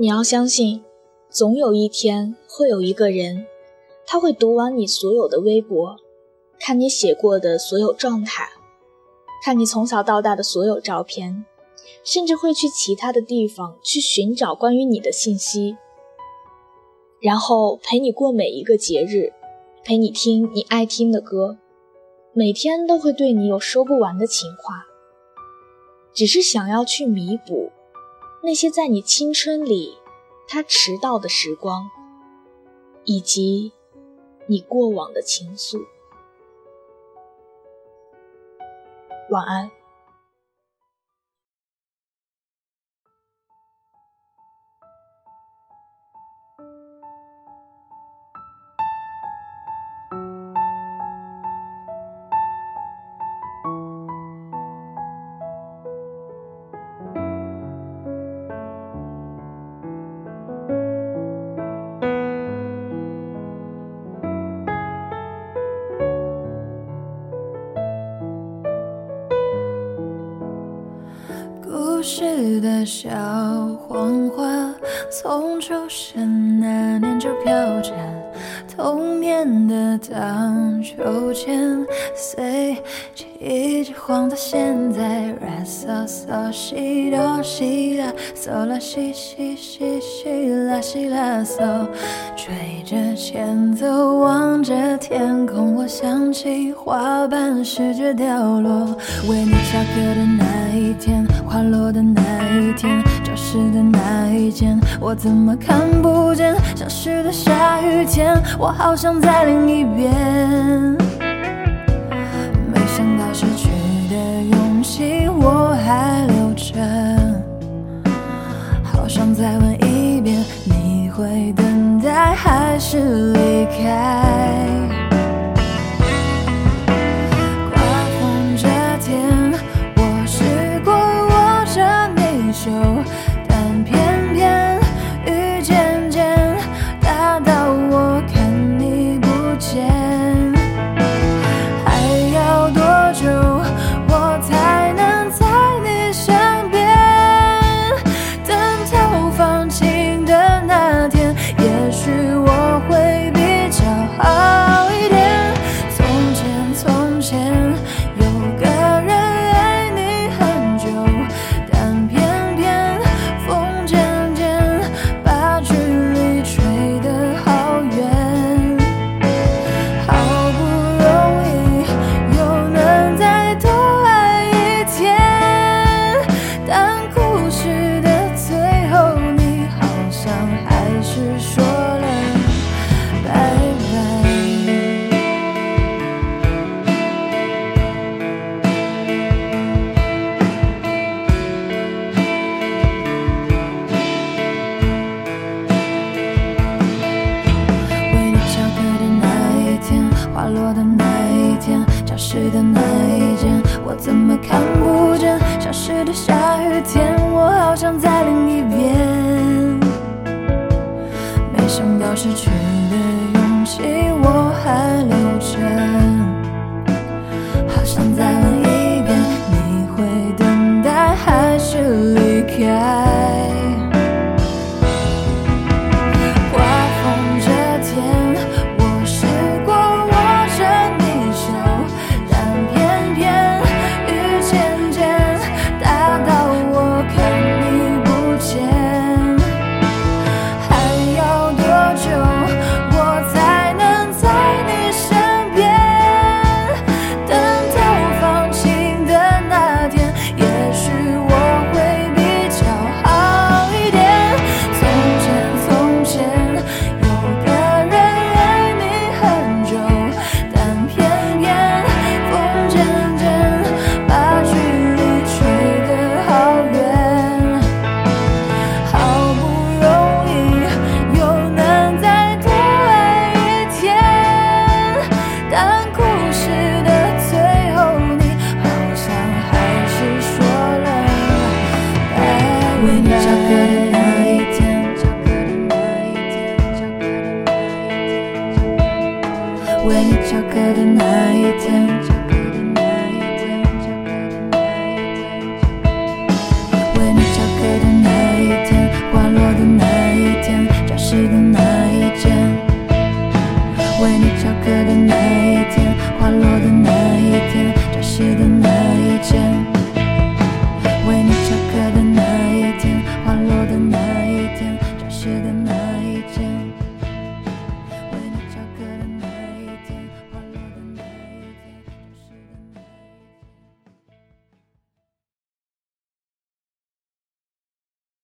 你要相信，总有一天会有一个人，他会读完你所有的微博，看你写过的所有状态，看你从小到大的所有照片，甚至会去其他的地方去寻找关于你的信息，然后陪你过每一个节日，陪你听你爱听的歌，每天都会对你有说不完的情话，只是想要去弥补。那些在你青春里，他迟到的时光，以及你过往的情愫。晚安。故事的小黄花，从出生那年就飘着童年的荡秋千，随一直晃到现在。啦嗦嗦西哆西啦，嗦啦西西西西啦西啦嗦，吹着前奏，望着天空，我想起花瓣试着掉落，为你下课的那一天。花落的那一天，教室的那一间，我怎么看不见？消失的下雨天，我好想再淋一遍。是离开？怎么看不见消失的下雨天我好想再淋一遍没想到失去的为你翘课的那一天，